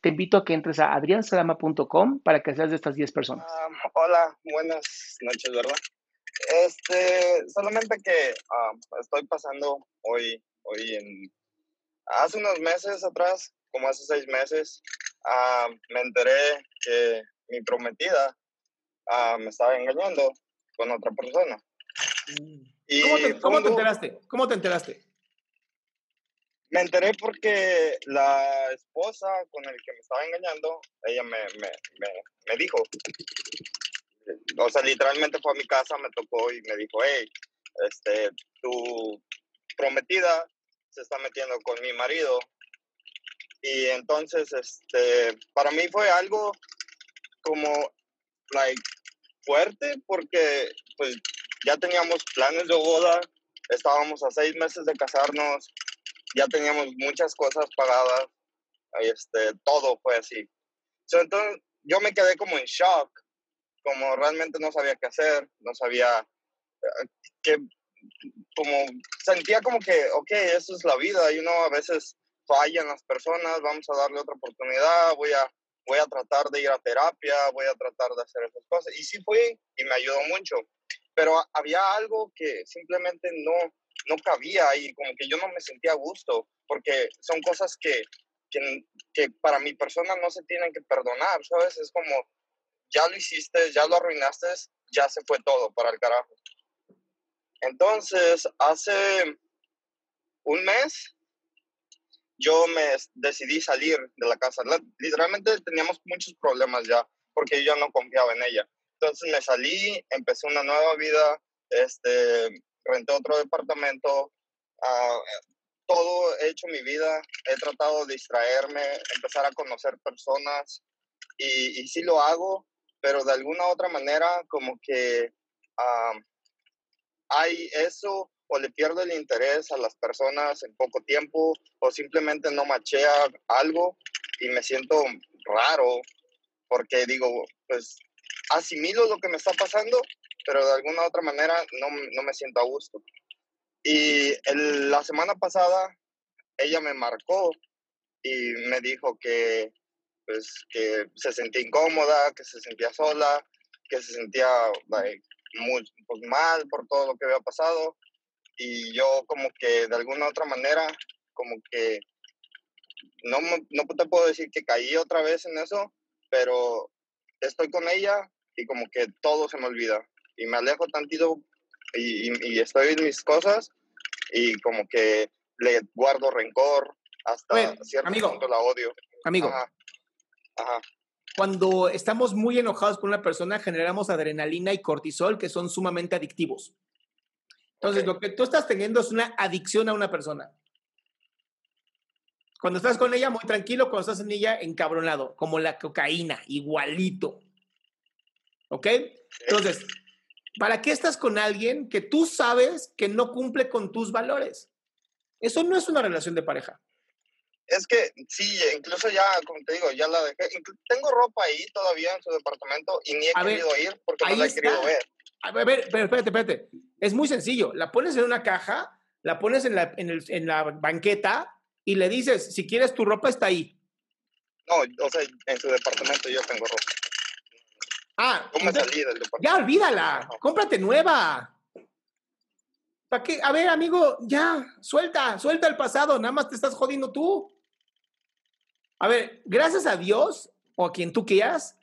te invito a que entres a adriansalama.com para que seas de estas 10 personas. Hola, buenas noches, ¿verdad? Este, solamente que estoy pasando hoy, hoy en, hace unos meses atrás, como hace seis meses, me enteré que mi prometida me estaba engañando con otra persona. Y ¿Cómo, te, ¿cómo te enteraste? ¿Cómo te enteraste? Me enteré porque la esposa con el que me estaba engañando, ella me, me, me, me, dijo, o sea, literalmente fue a mi casa, me tocó y me dijo, hey, este, tu prometida se está metiendo con mi marido. Y entonces, este, para mí fue algo como, like, fuerte porque, pues, ya teníamos planes de boda, estábamos a seis meses de casarnos, ya teníamos muchas cosas pagadas, este, todo fue así. entonces yo me quedé como en shock, como realmente no sabía qué hacer, no sabía eh, qué, como sentía como que, ok, eso es la vida, y uno a veces fallan las personas, vamos a darle otra oportunidad, voy a, voy a tratar de ir a terapia, voy a tratar de hacer esas cosas. Y sí fui y me ayudó mucho, pero había algo que simplemente no, no cabía y como que yo no me sentía a gusto, porque son cosas que, que, para mi persona no se tienen que perdonar, ¿sabes? Es como, ya lo hiciste, ya lo arruinaste, ya se fue todo para el carajo. Entonces, hace un mes, yo me decidí salir de la casa. Literalmente teníamos muchos problemas ya, porque yo no confiaba en ella. Entonces me salí, empecé una nueva vida, este, renté otro departamento, uh, todo he hecho mi vida, he tratado de distraerme, empezar a conocer personas y, y sí lo hago, pero de alguna otra manera como que uh, hay eso o le pierdo el interés a las personas en poco tiempo o simplemente no machea algo y me siento raro porque digo, pues asimilo lo que me está pasando, pero de alguna otra manera no, no me siento a gusto. Y la semana pasada ella me marcó y me dijo que, pues, que se sentía incómoda, que se sentía sola, que se sentía pues, mal por todo lo que había pasado. Y yo como que de alguna otra manera, como que no, no te puedo decir que caí otra vez en eso, pero estoy con ella y como que todo se me olvida y me alejo tantito y, y, estoy en mis cosas y como que le guardo rencor hasta cierto amigo, punto la odio. Amigo, Ajá. cuando estamos muy enojados con una persona generamos adrenalina y cortisol que son sumamente adictivos. Entonces, lo que tú estás teniendo es una adicción a una persona. Cuando estás con ella, muy tranquilo, cuando estás en ella, encabronado, como la cocaína, igualito. ¿Ok? Entonces, ¿Para qué estás con alguien que tú sabes que no cumple con tus valores? Eso no es una relación de pareja. Es que sí, incluso ya, como te digo, ya la dejé. Tengo ropa ahí todavía en su departamento y ni he querido ir porque no la he querido ver. A ver, espérate, espérate. Es muy sencillo. La pones en una caja, la pones en la, en, el, en la banqueta y le dices, si quieres tu ropa está ahí. No, o sea, en su departamento yo tengo ropa. Ah, ya olvídala, cómprate nueva. ¿Para qué? A ver, amigo, ya, suelta, suelta el pasado, nada más te estás jodiendo tú. A ver, gracias a Dios o a quien tú quieras,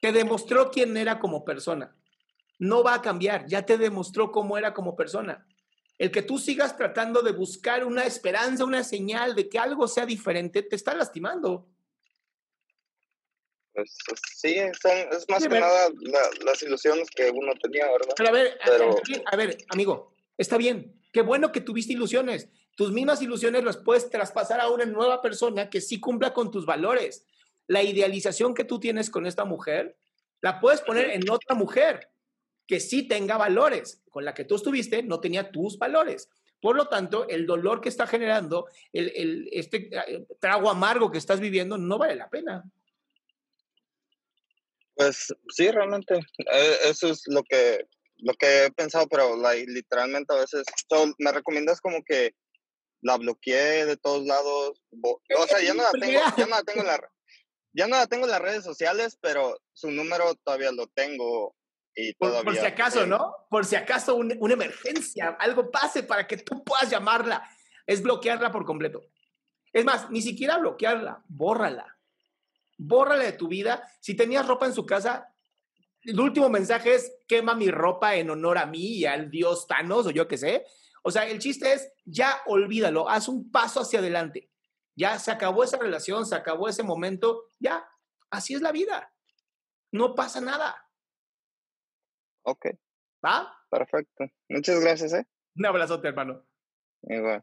te demostró quién era como persona. No va a cambiar, ya te demostró cómo era como persona. El que tú sigas tratando de buscar una esperanza, una señal de que algo sea diferente, te está lastimando. Pues, sí, es más que nada las ilusiones que uno tenía, ¿verdad? Pero a ver, a ver, amigo, está bien. Qué bueno que tuviste ilusiones. Tus mismas ilusiones las puedes traspasar a una nueva persona que sí cumpla con tus valores. La idealización que tú tienes con esta mujer, la puedes poner en otra mujer que sí tenga valores. Con la que tú estuviste no tenía tus valores. Por lo tanto, el dolor que está generando, el, el este eh, trago amargo que estás viviendo, no vale la pena. Pues sí, realmente, eh, eso es lo que, lo que he pensado, pero literalmente a veces, me recomiendas como que la bloqueé de todos lados, o sea, ya no la tengo, ya no la tengo en la, ya no la tengo en las redes sociales, pero su número todavía lo tengo y todavía. Por, si acaso, ¿no? Por si acaso una emergencia, algo pase para que tú puedas llamarla, es bloquearla por completo. Es más, ni siquiera bloquearla, bórrala bórrale de tu vida. Si tenías ropa en su casa, el último mensaje es quema mi ropa en honor a mí y al dios Thanos o yo qué sé. O sea, el chiste es ya olvídalo, haz un paso hacia adelante. Ya se acabó esa relación, se acabó ese momento, ya, así es la vida. No pasa nada. Ok. ¿Va? Perfecto. Muchas gracias, ¿eh? Un abrazote, hermano. Igual.